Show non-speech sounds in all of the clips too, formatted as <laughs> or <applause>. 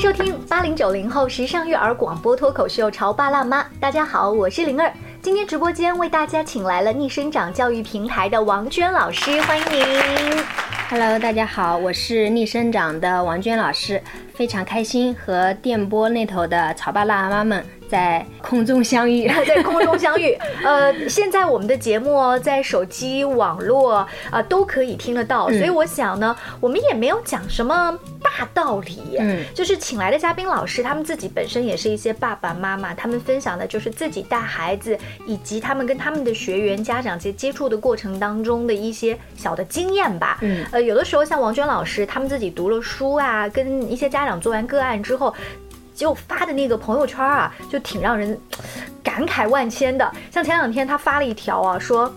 收听八零九零后时尚育儿广播脱口秀《潮爸辣妈》。大家好，我是灵儿。今天直播间为大家请来了逆生长教育平台的王娟老师，欢迎您。Hello，大家好，我是逆生长的王娟老师，非常开心和电波那头的潮爸辣妈们在空中相遇。<laughs> 在空中相遇。呃，现在我们的节目哦，在手机、网络啊、都可以听得到，所以我想呢，我们也没有讲什么大道理，嗯就是请来的嘉宾老师，他们自己本身也是一些爸爸妈妈，他们分享的就是自己带孩子，以及他们跟他们的学员、家长接接触的过程当中的一些小的经验吧。嗯呃，有的时候像王娟老师，他们自己读了书啊，跟一些家长做完个案之后。就发的那个朋友圈啊，就挺让人感慨万千的。像前两天他发了一条啊，说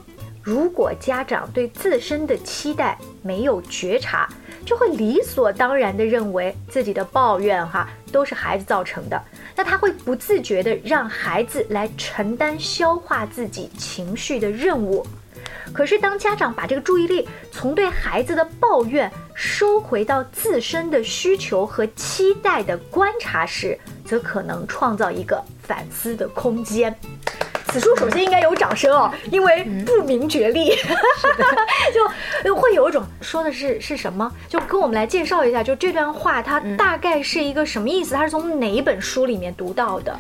如果家长对自身的期待没有觉察，就会理所当然地认为自己的抱怨哈都是孩子造成的，那他会不自觉地让孩子来承担消化自己情绪的任务。可是，当家长把这个注意力从对孩子的抱怨收回到自身的需求和期待的观察时，则可能创造一个反思的空间。此处首先应该有掌声哦，因为不明觉厉，<laughs> 就会有一种说的是是什么？就跟我们来介绍一下，就这段话它大概是一个什么意思？它是从哪一本书里面读到的？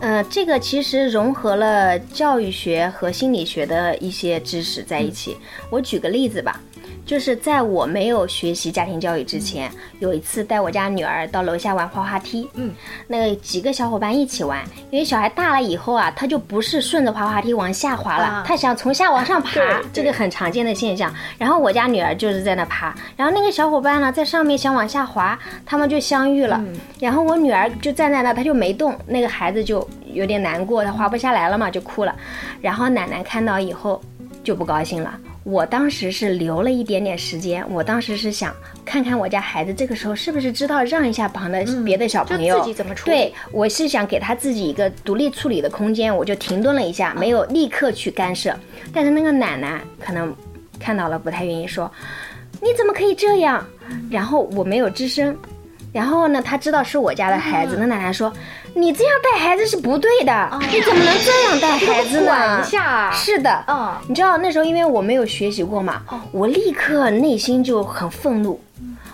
呃，这个其实融合了教育学和心理学的一些知识在一起。我举个例子吧，就是在我没有学习家庭教育之前，有一次带我家女儿到楼下玩滑滑梯，嗯，那个几个小伙伴一起玩，因为小孩大了以后啊，他就不是顺着滑滑梯往下滑了，啊他想从下往上 <laughs> 爬，这个很常见的现象。然后我家女儿就是在那爬，然后那个小伙伴呢在上面想往下滑，他们就相遇了。然后我女儿就站在那，她就没动，那个孩子就有点难过，他滑不下来了嘛，就哭了。然后奶奶看到以后就不高兴了。我当时是留了一点点时间，我当时是想看看我家孩子这个时候是不是知道让一下旁的别的小朋友，就自己怎么处理对，我是想给他自己一个独立处理的空间，我就停顿了一下，没有立刻去干涉。但是那个奶奶可能看到了，不太愿意说，你怎么可以这样？然后我没有吱声。然后呢，他知道是我家的孩子，那奶奶说：“你这样带孩子是不对的，你怎么能这样带孩子呢？”管一下是的，嗯。你知道那时候因为我没有学习过嘛，我立刻内心就很愤怒，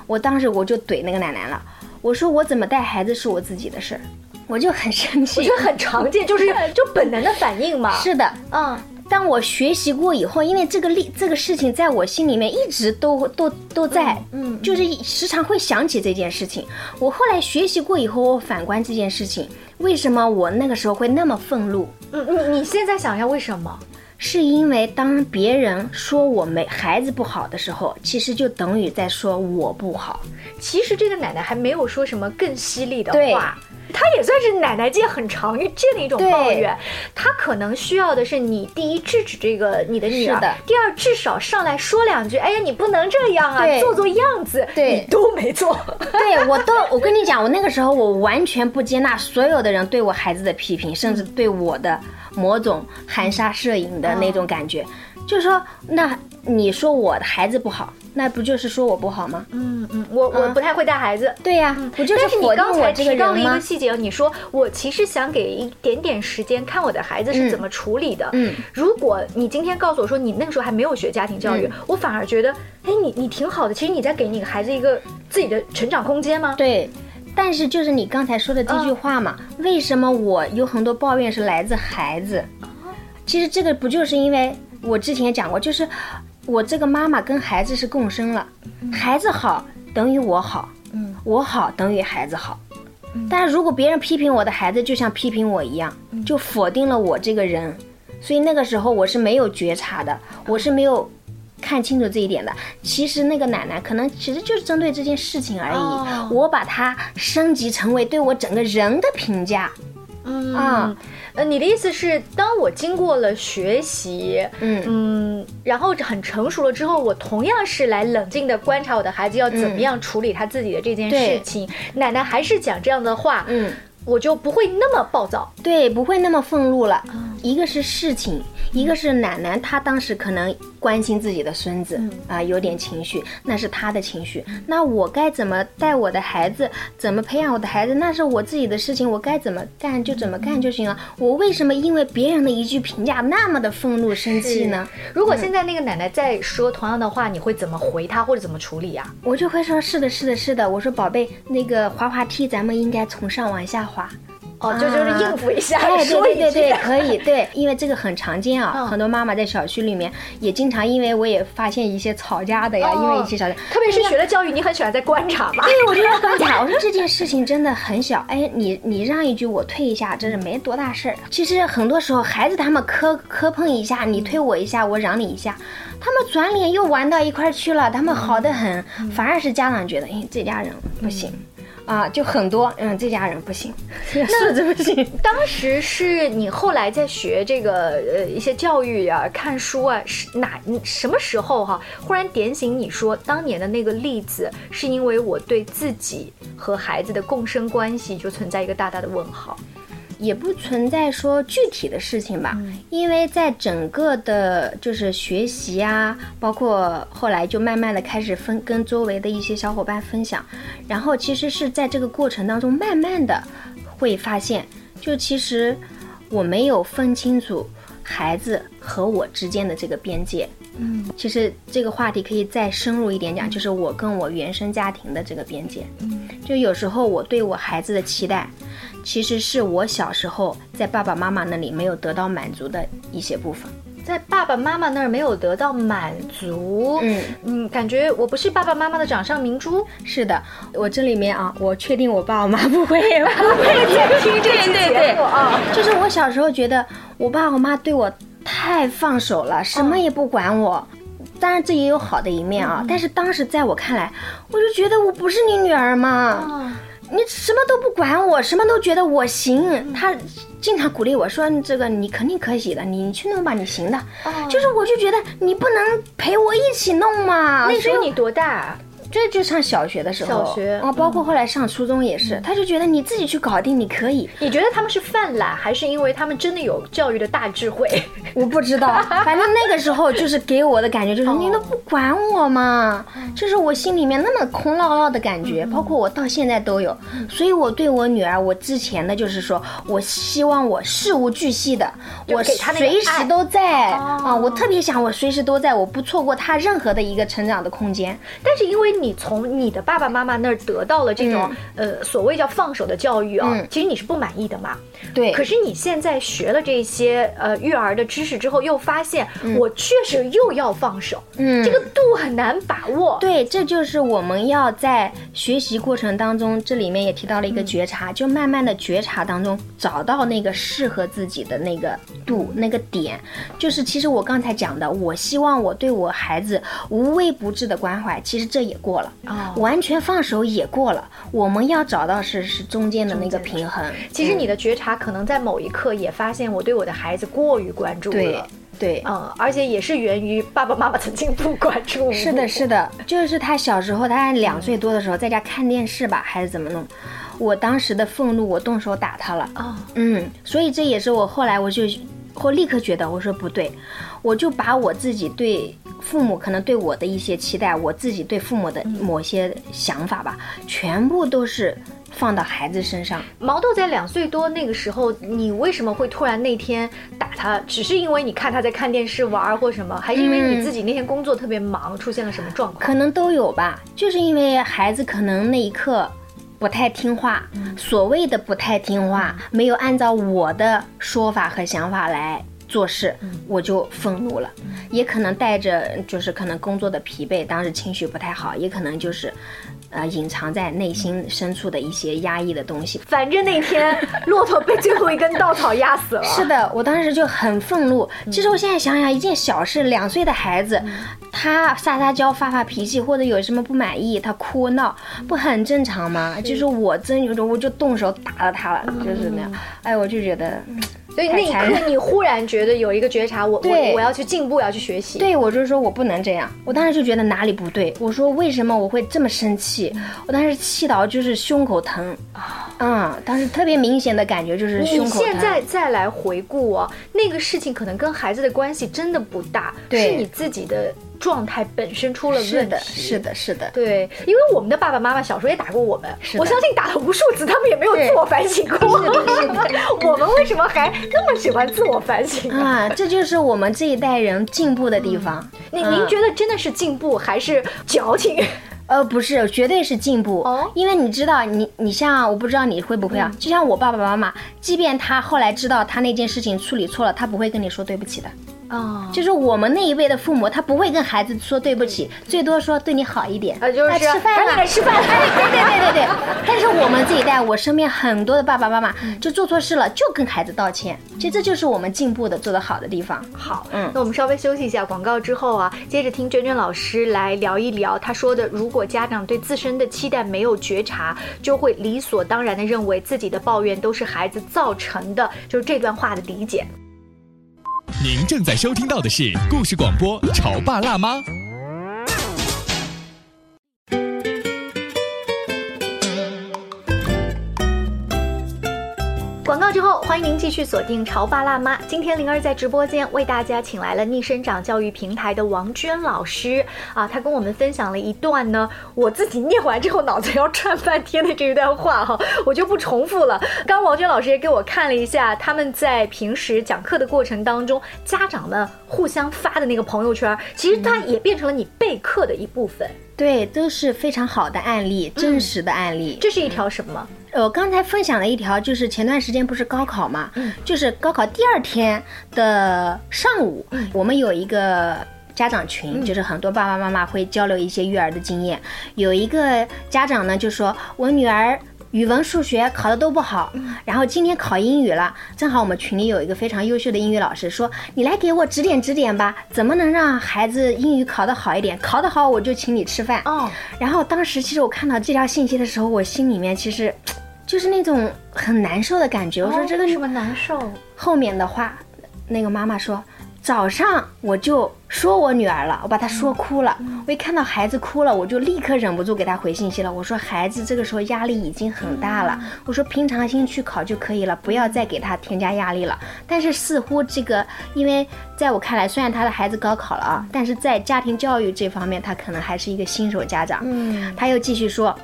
我当时我就怼那个奶奶了，我说我怎么带孩子是我自己的事儿，我就很生气。我觉得很常见，就是 <laughs> 就本能的反应嘛。是的，嗯，当我学习过以后，因为这个例这个事情在我心里面一直都都都在，嗯嗯就是时常会想起这件事情。我后来学习过以后，我反观这件事情，为什么我那个时候会那么愤怒？嗯，你你现在想一下为什么？是因为当别人说我没孩子不好的时候，其实就等于在说我不好。其实这个奶奶还没有说什么更犀利的话，她也算是奶奶界很常见的一种抱怨。她可能需要的是你第一制止这个你的女儿第二至少上来说两句，哎呀你不能这样啊，做做样子，对你都没做。<laughs> 对我都，我跟你讲，我那个时候我完全不接纳所有的人对我孩子的批评，甚至对我的某种含沙射影的那种感觉，就是说，那你说我的孩子不好，那不就是说我不好吗？嗯嗯，我我不太会带孩子。对呀、不就是但是你刚才我这个提到了一个？细节，你说我其实想给一点点时间看我的孩子是怎么处理的。嗯，如果你今天告诉我说你那个时候还没有学家庭教育，嗯我反而觉得，哎，你你挺好的。其实你在给你孩子一个自己的成长空间吗？对。但是就是你刚才说的这句话嘛，为什么我有很多抱怨是来自孩子？其实这个不就是因为我之前讲过，就是我这个妈妈跟孩子是共生了，孩子好等于我好，嗯，我好等于孩子好。但是如果别人批评我的孩子，就像批评我一样，就否定了我这个人，所以那个时候我是没有觉察的，我是没有看清楚这一点的。其实那个奶奶可能其实就是针对这件事情而已，哦。我把它升级成为对我整个人的评价。嗯。啊。呃，你的意思是，当我经过了学习，嗯。嗯，然后很成熟了之后，我同样是来冷静的观察我的孩子要怎么样处理他自己的这件事情。奶奶还是讲这样的话，嗯，我就不会那么暴躁。对，不会那么愤怒了。一个是事情，一个是奶奶她当时可能关心自己的孙子啊、有点情绪，那是她的情绪。那我该怎么带我的孩子，怎么培养我的孩子，那是我自己的事情，我该怎么干就怎么干就行了。我为什么因为别人的一句评价那么的愤怒生气呢？如果现在那个奶奶再说同样的话，你会怎么回她或者怎么处理呀、我就会说是的，是的，是的。我说宝贝，那个滑滑梯咱们应该从上往下滑。哦，就就是应付一下，说一句对对对，可以，对，因为这个很常见啊，嗯很多妈妈在小区里面也经常，因为我也发现一些吵架的呀，哦因为一些吵架，特别是学了教育，你很喜欢在观察嘛。对，我就在观察，我说这件事情真的很小，哎，你你让一句我退一下，真是没多大事儿。其实很多时候孩子他们磕磕碰一下，你推我一下，我嚷你一下，他们转脸又玩到一块儿去了，他们好的很，反而是家长觉得，哎，这家人不行。啊，就很多，嗯，这家人不行，<laughs> 是这不行。当时是你后来在学这个呃一些教育啊、看书啊，是哪什么时候哈、忽然点醒你说，当年的那个例子是因为我对自己和孩子的共生关系就存在一个大大的问号。也不存在说具体的事情吧，因为在整个的就是学习啊，包括后来就慢慢的开始分跟周围的一些小伙伴分享，然后其实是在这个过程当中，慢慢的会发现，就其实我没有分清楚孩子和我之间的这个边界。嗯，其实这个话题可以再深入一点讲，就是我跟我原生家庭的这个边界。嗯，就有时候我对我孩子的期待，其实是我小时候在爸爸妈妈那里没有得到满足的一些部分。在爸爸妈妈那儿没有得到满足，嗯嗯，感觉我不是爸爸妈妈的掌上明珠，是的，我这里面啊，我确定我爸我妈不会不会在听这期节目啊。就是我小时候觉得我爸我妈对我太放手了，什么也不管我。当然这也有好的一面啊，但是当时在我看来，我就觉得我不是你女儿嘛，啊，你什么都不管我，什么都觉得我行。他经常鼓励我说：“这个你肯定可以的，你你去弄吧，你行的。就是我就觉得你不能陪我一起弄嘛。那时候你多大？这就上小学的时候，小学啊，包括后来上初中也是，他就觉得你自己去搞定，你可以。你觉得他们是犯懒，还是因为他们真的有教育的大智慧？我不知道，<laughs> 反正那个时候就是给我的感觉就是你都不管我嘛，就是我心里面那么空落落的感觉，包括我到现在都有。所以我对我女儿，我之前的就是说我希望我事无巨细的，我随时都在哦啊，我特别想我随时都在，我不错过她任何的一个成长的空间。但是因为你从你的爸爸妈妈那儿得到了这种、呃所谓叫放手的教育啊，嗯。其实你是不满意的嘛。对，可是你现在学了这些呃育儿的知识之后，又发现我确实又要放手，嗯这个度很难把握。对，这就是我们要在学习过程当中，这里面也提到了一个觉察，就慢慢的觉察当中找到那个适合自己的那个度、那个点。就是其实我刚才讲的，我希望我对我孩子无微不至的关怀，其实这也过了，哦完全放手也过了。我们要找到是是中间的那个平衡。其实你的觉察可能在某一刻也发现，我对我的孩子过于关注了。对。嗯，而且也是源于爸爸妈妈曾经不关注。是的，是的，就是他小时候，他两岁多的时候，在家看电视吧，还是怎么弄？我当时的愤怒，我动手打他了。哦，嗯，所以这也是我后来我就我立刻觉得，我说不对，我就把我自己对父母可能对我的一些期待，我自己对父母的某些想法吧，全部都是放到孩子身上。毛豆在两岁多那个时候，你为什么会突然那天打他？只是因为你看他在看电视玩儿或什么，还是因为你自己那天工作特别忙，出现了什么状况？可能都有吧，就是因为孩子可能那一刻不太听话，所谓的不太听话，没有按照我的说法和想法来做事，我就愤怒了，也可能带着就是可能工作的疲惫，当时情绪不太好，也可能就是。呃，隐藏在内心深处的一些压抑的东西。反正那天骆驼被最后一根稻草压死了。是的，我当时就很愤怒。其实我现在想想，一件小事，两岁的孩子，他他撒撒娇、发发脾气，或者有什么不满意，他哭闹，不很正常吗？就是我真有种，我就动手打了他了，就是那样。哎，我就觉得。所以那一刻，你忽然觉得有一个觉察，我我我要去进步，要去学习。对，我就是说我不能这样。我当时就觉得哪里不对，我说为什么我会这么生气？我当时气到就是胸口疼啊，嗯，当时特别明显的感觉就是胸口疼。你现在再来回顾啊，那个事情可能跟孩子的关系真的不大，是你自己的。状态本身出了问题，是的，是的，是的，对，因为我们的爸爸妈妈小时候也打过我们，我相信打了无数次，他们也没有自我反省过。<laughs> 我们为什么还那么喜欢自我反省啊？这就是我们这一代人进步的地方。您您觉得真的是进步还是矫情？呃，不是，绝对是进步。哦，因为你知道，你你像我不知道你会不会啊？就像我爸爸妈妈，即便他后来知道他那件事情处理错了，他不会跟你说对不起的。哦，就是我们那一辈的父母，他不会跟孩子说对不起，最多说对你好一点，啊，就是吃饭了，吃饭了，对对对对对。但是我们这一代，我身边很多的爸爸妈妈就做错事了，就跟孩子道歉。其实这就是我们进步的、做得好的地方。好，嗯，那我们稍微休息一下广告之后啊，接着听娟娟老师来聊一聊她说的，如果家长对自身的期待没有觉察，就会理所当然的认为自己的抱怨都是孩子造成的，就是这段话的理解。您正在收听到的是故事广播《潮爸辣妈》。欢迎您继续锁定潮爸辣妈。今天灵儿在直播间为大家请来了逆生长教育平台的王娟老师啊，她跟我们分享了一段呢，我自己念完之后脑子要转半天的这一段话哈，我就不重复了。刚王娟老师也给我看了一下他们在平时讲课的过程当中，家长们互相发的那个朋友圈，其实它也变成了你备课的一部分。对，都是非常好的案例，真实的案例。这是一条什么？我刚才分享了一条，就是前段时间不是高考嘛，就是高考第二天的上午，我们有一个家长群，就是很多爸爸妈妈会交流一些育儿的经验。有一个家长呢，就说我女儿。语文、数学考的都不好，然后今天考英语了，正好我们群里有一个非常优秀的英语老师，说你来给我指点指点吧，怎么能让孩子英语考得好一点？考得好我就请你吃饭。哦，然后当时其实我看到这条信息的时候，我心里面其实就是那种很难受的感觉。我说这个什么难受？后面的话，那个妈妈说。早上我就说我女儿了，我把她说哭了。我一看到孩子哭了，我就立刻忍不住给她回信息了。我说孩子这个时候压力已经很大了，我说平常心去考就可以了，不要再给他添加压力了。但是似乎这个，因为在我看来，虽然他的孩子高考了啊，但是在家庭教育这方面，他可能还是一个新手家长。嗯，他又继续说，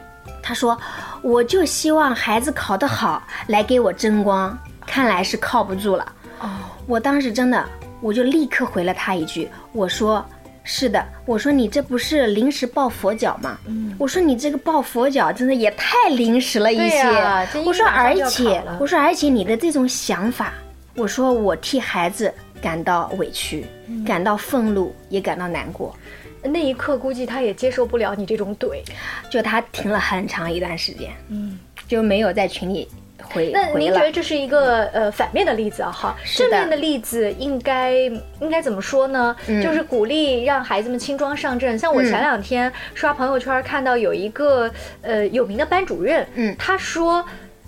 他说我就希望孩子考得好来给我争光，看来是靠不住了。哦，我当时真的。我就立刻回了他一句，我说是的，我说你这不是临时抱佛脚吗？嗯，我说你这个抱佛脚真的也太临时了一些。我说而且我说而且你的这种想法，我说我替孩子感到委屈，感到愤怒，也感到难过。那一刻估计他也接受不了你这种怼，就他停了很长一段时间，嗯，就没有在群里。回那您觉得这是一个呃反面的例子啊？哈，正面的例子应该应该怎么说呢？就是鼓励让孩子们轻装上阵。像我前两天刷朋友圈看到有一个呃有名的班主任，嗯，他说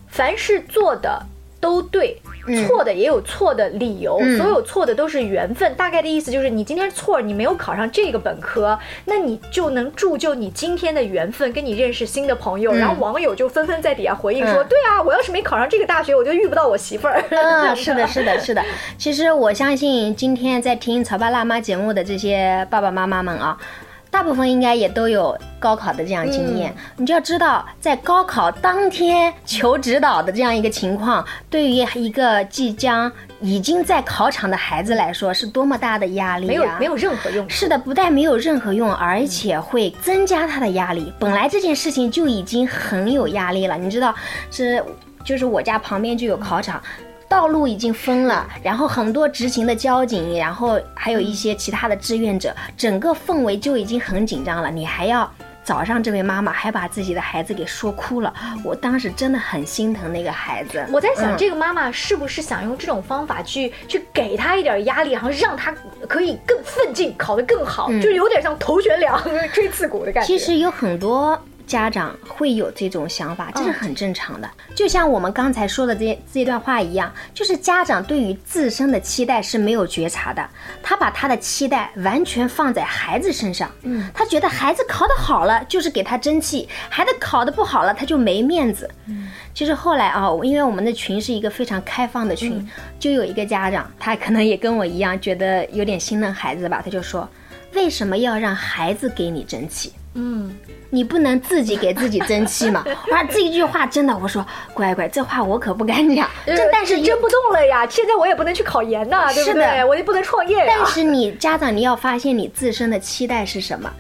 凡是做的都对。错的也有错的理由，所有错的都是缘分。大概的意思就是，你今天错，你没有考上这个本科，那你就能铸就你今天的缘分，跟你认识新的朋友。然后网友就纷纷在底下回应说：“对啊，我要是没考上这个大学，我就遇不到我媳妇儿。”嗯，是的，是的，是的。其实我相信今天在听《潮爸辣妈》节目的这些爸爸妈妈们啊。大部分应该也都有高考的这样经验，你就要知道，在高考当天求指导的这样一个情况，对于一个即将已经在考场的孩子来说，是多么大的压力啊！没有没有任何用。是的，不但没有任何用，而且会增加他的压力。本来这件事情就已经很有压力了，你知道，是就是我家旁边就有考场。道路已经封了，然后很多执勤的交警，然后还有一些其他的志愿者，整个氛围就已经很紧张了。你还要早上这位妈妈还把自己的孩子给说哭了，我当时真的很心疼那个孩子。我在想，嗯这个妈妈是不是想用这种方法去去给他一点压力，然后让他可以更奋进，考得更好，就是有点像头悬梁、<laughs> 锥刺股的感觉。嗯其实有很多家长会有这种想法，这是很正常的。就像我们刚才说的这这段话一样，就是家长对于自身的期待是没有觉察的，他把他的期待完全放在孩子身上。嗯，他觉得孩子考得好了就是给他争气，孩子考得不好了他就没面子。嗯，其实后来啊，因为我们的群是一个非常开放的群，就有一个家长，他可能也跟我一样，觉得有点心疼孩子吧，他就说。为什么要让孩子给你争气？嗯，你不能自己给自己争气嘛？<laughs> 哇，这一句话真的，我说乖乖，这话我可不敢讲。这但是争不动了呀，现在我也不能去考研呐，对不是的对？我也不能创业呀。但是你家长你要发现你自身的期待是什么。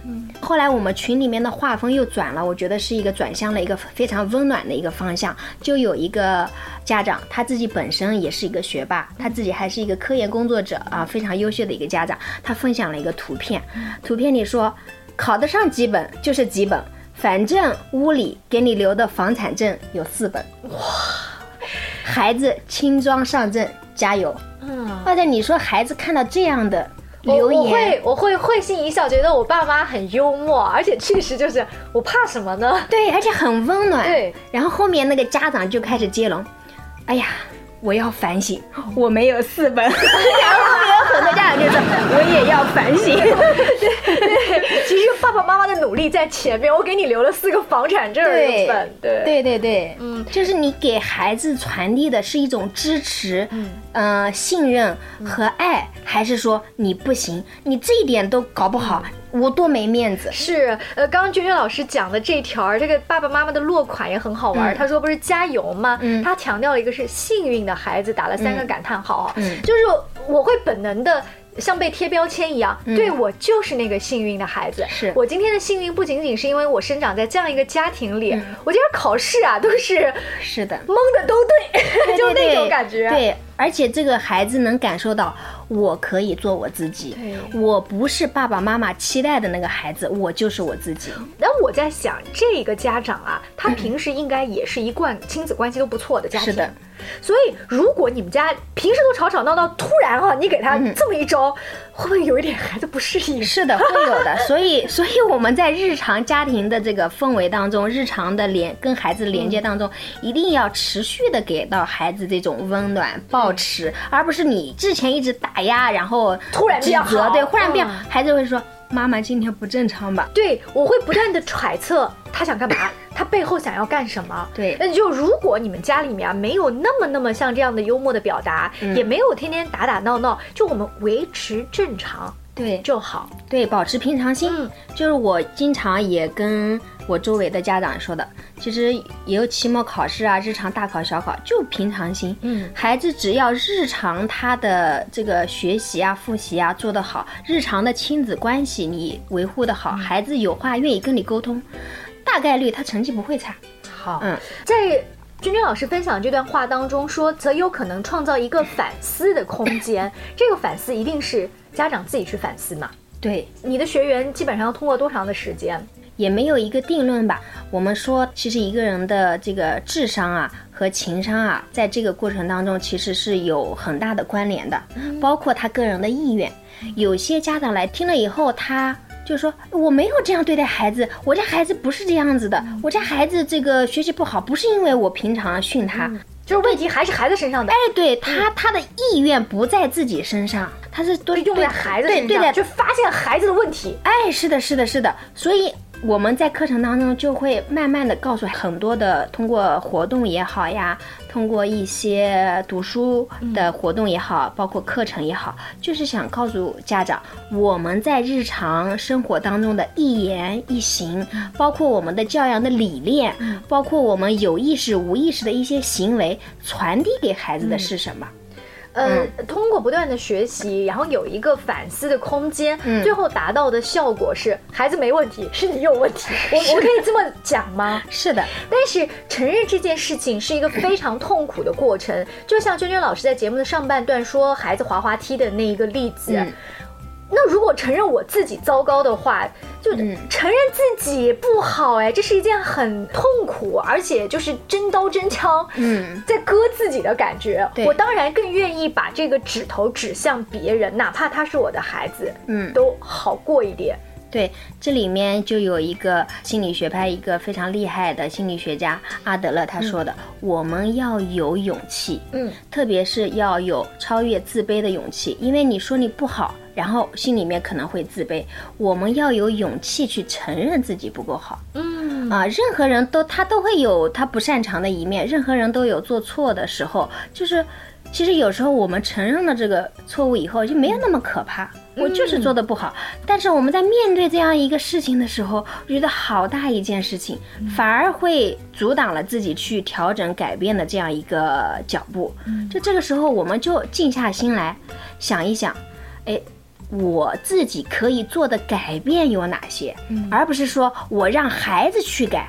后来我们群里面的画风又转了，我觉得是一个转向了一个非常温暖的一个方向。就有一个家长，他自己本身也是一个学霸，他自己还是一个科研工作者啊，非常优秀的一个家长。他分享了一个图片，图片里说，考得上几本就是几本，反正屋里给你留的房产证有四本。哇，孩子轻装上阵，加油！嗯，或者你说孩子看到这样的留言我，会我会会心一笑，觉得我爸妈很幽默，而且确实就是我怕什么呢？对，而且很温暖。对，然后后面那个家长就开始接龙，哎呀，我要反省，我没有四本。<laughs> 然后后面有很多家长就说，我也要反省。对，<laughs> 其实爸爸妈妈的努力在前面，我给你留了四个房产证本，对对对对，嗯就是你给孩子传递的是一种支持，嗯。呃，信任和爱，还是说你不行，你这一点都搞不好，我多没面子。是，呃，刚刚娟娟老师讲的这条儿，这个爸爸妈妈的落款也很好玩他说不是加油吗？嗯他强调了一个是幸运的孩子，打了三个感叹号就是我会本能的。像被贴标签一样，对我就是那个幸运的孩子。嗯是我今天的幸运不仅仅是因为我生长在这样一个家庭里，嗯我今天考试啊都是是的，蒙的都对，<laughs> 就那种感觉。对，而且这个孩子能感受到，我可以做我自己，我不是爸爸妈妈期待的那个孩子，我就是我自己。那我在想，这个家长啊，他平时应该也是一贯亲子关系都不错的家庭。是的。所以，如果你们家平时都吵吵闹闹，突然啊，你给他这么一招，会不会有一点孩子不适应？是的，会有的。<laughs> 所以，所以我们在日常家庭的这个氛围当中，日常的连跟孩子连接当中，一定要持续的给到孩子这种温暖、抱持，而不是你之前一直打压，然后突然变好对，忽然变嗯，孩子会说：“妈妈今天不正常吧对，我会不断的揣测他想干嘛，<laughs> 他背后想要干什么。对那就如果你们家里面啊没有那么那么像这样的幽默的表达，嗯也没有天天打打闹闹，就我们维持正常？”对就好。对，保持平常心。嗯就是我经常也跟我周围的家长说的，其实也有期末考试啊，日常大考小考，就平常心。嗯，孩子只要日常他的这个学习啊、复习啊做得好，日常的亲子关系你维护得好，孩子有话愿意跟你沟通，大概率他成绩不会差。好。嗯，在君君老师分享这段话当中说，则有可能创造一个反思的空间。这个反思一定是家长自己去反思嘛？对，你的学员基本上要通过多长的时间？也没有一个定论吧。我们说，其实一个人的这个智商啊和情商啊，在这个过程当中其实是有很大的关联的，包括他个人的意愿。有些家长来听了以后，他。就说我没有这样对待孩子，我家孩子不是这样子的，我家孩子这个学习不好，不是因为我平常训他，就是问题还是孩子身上的哎，，对他他的意愿不在自己身上，他是都对用在孩子身上，对对的，就发现孩子的问题。哎，是的，是的，是的，所以我们在课程当中就会慢慢的告诉很多的，通过活动也好呀，通过一些读书的活动也好，包括课程也好，就是想告诉家长，我们在日常生活当中的一言一行，包括我们的教养的理念，包括我们有意识无意识的一些行为，传递给孩子的是什么？呃，嗯通过不断的学习，然后有一个反思的空间，嗯最后达到的效果是孩子没问题，<laughs> 是你有问题。<laughs> 我我可以这么讲吗？是的，但是承认这件事情是一个非常痛苦的过程，就像娟娟老师在节目的上半段说孩子滑滑梯的那一个例子。嗯那如果承认我自己糟糕的话，就承认自己不好，哎，这是一件很痛苦，而且就是真刀真枪，嗯，在割自己的感觉。我当然更愿意把这个指头指向别人，哪怕他是我的孩子，嗯，都好过一点。对，这里面就有一个心理学派一个非常厉害的心理学家阿德勒他说的，我们要有勇气，嗯，特别是要有超越自卑的勇气，因为你说你不好，然后心里面可能会自卑，我们要有勇气去承认自己不够好，嗯，啊，任何人都他都会有他不擅长的一面，任何人都有做错的时候，就是。其实有时候我们承认了这个错误以后，就没有那么可怕。我就是做的不好，但是我们在面对这样一个事情的时候，我觉得好大一件事情，反而会阻挡了自己去调整、改变的这样一个脚步。就这个时候，我们就静下心来想一想，哎，我自己可以做的改变有哪些，而不是说我让孩子去改。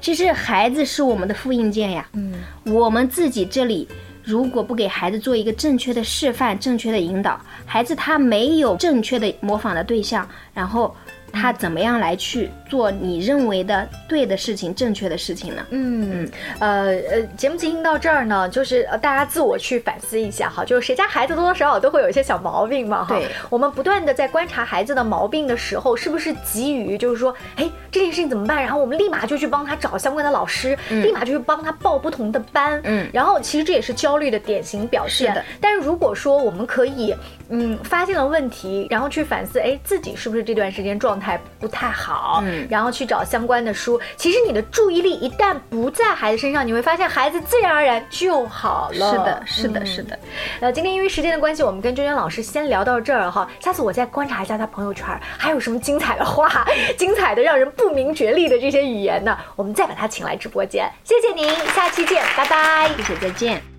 其实孩子是我们的复印件呀，嗯，我们自己这里。如果不给孩子做一个正确的示范、正确的引导，孩子他没有正确的模仿的对象，然后。他怎么样来去做你认为的对的事情、正确的事情呢？嗯，呃呃，节目进行到这儿呢，就是呃大家自我去反思一下哈，就是谁家孩子多多少少都会有一些小毛病嘛哈。对，我们不断的在观察孩子的毛病的时候，是不是急于就是说，哎，这件事情怎么办？然后我们立马就去帮他找相关的老师，立马就去帮他报不同的班。嗯，然后其实这也是焦虑的典型表现。是的。但是如果说我们可以，嗯，发现了问题，然后去反思，哎，自己是不是这段时间状态不太好，嗯，然后去找相关的书。其实你的注意力一旦不在孩子身上，你会发现孩子自然而然就好了。是的，是的，是的。呃，今天因为时间的关系，我们跟娟娟老师先聊到这儿哈。下次我再观察一下他朋友圈还有什么精彩的话，精彩的让人不明觉厉的这些语言呢，我们再把他请来直播间。谢谢您，下期见，拜拜，谢谢，再见。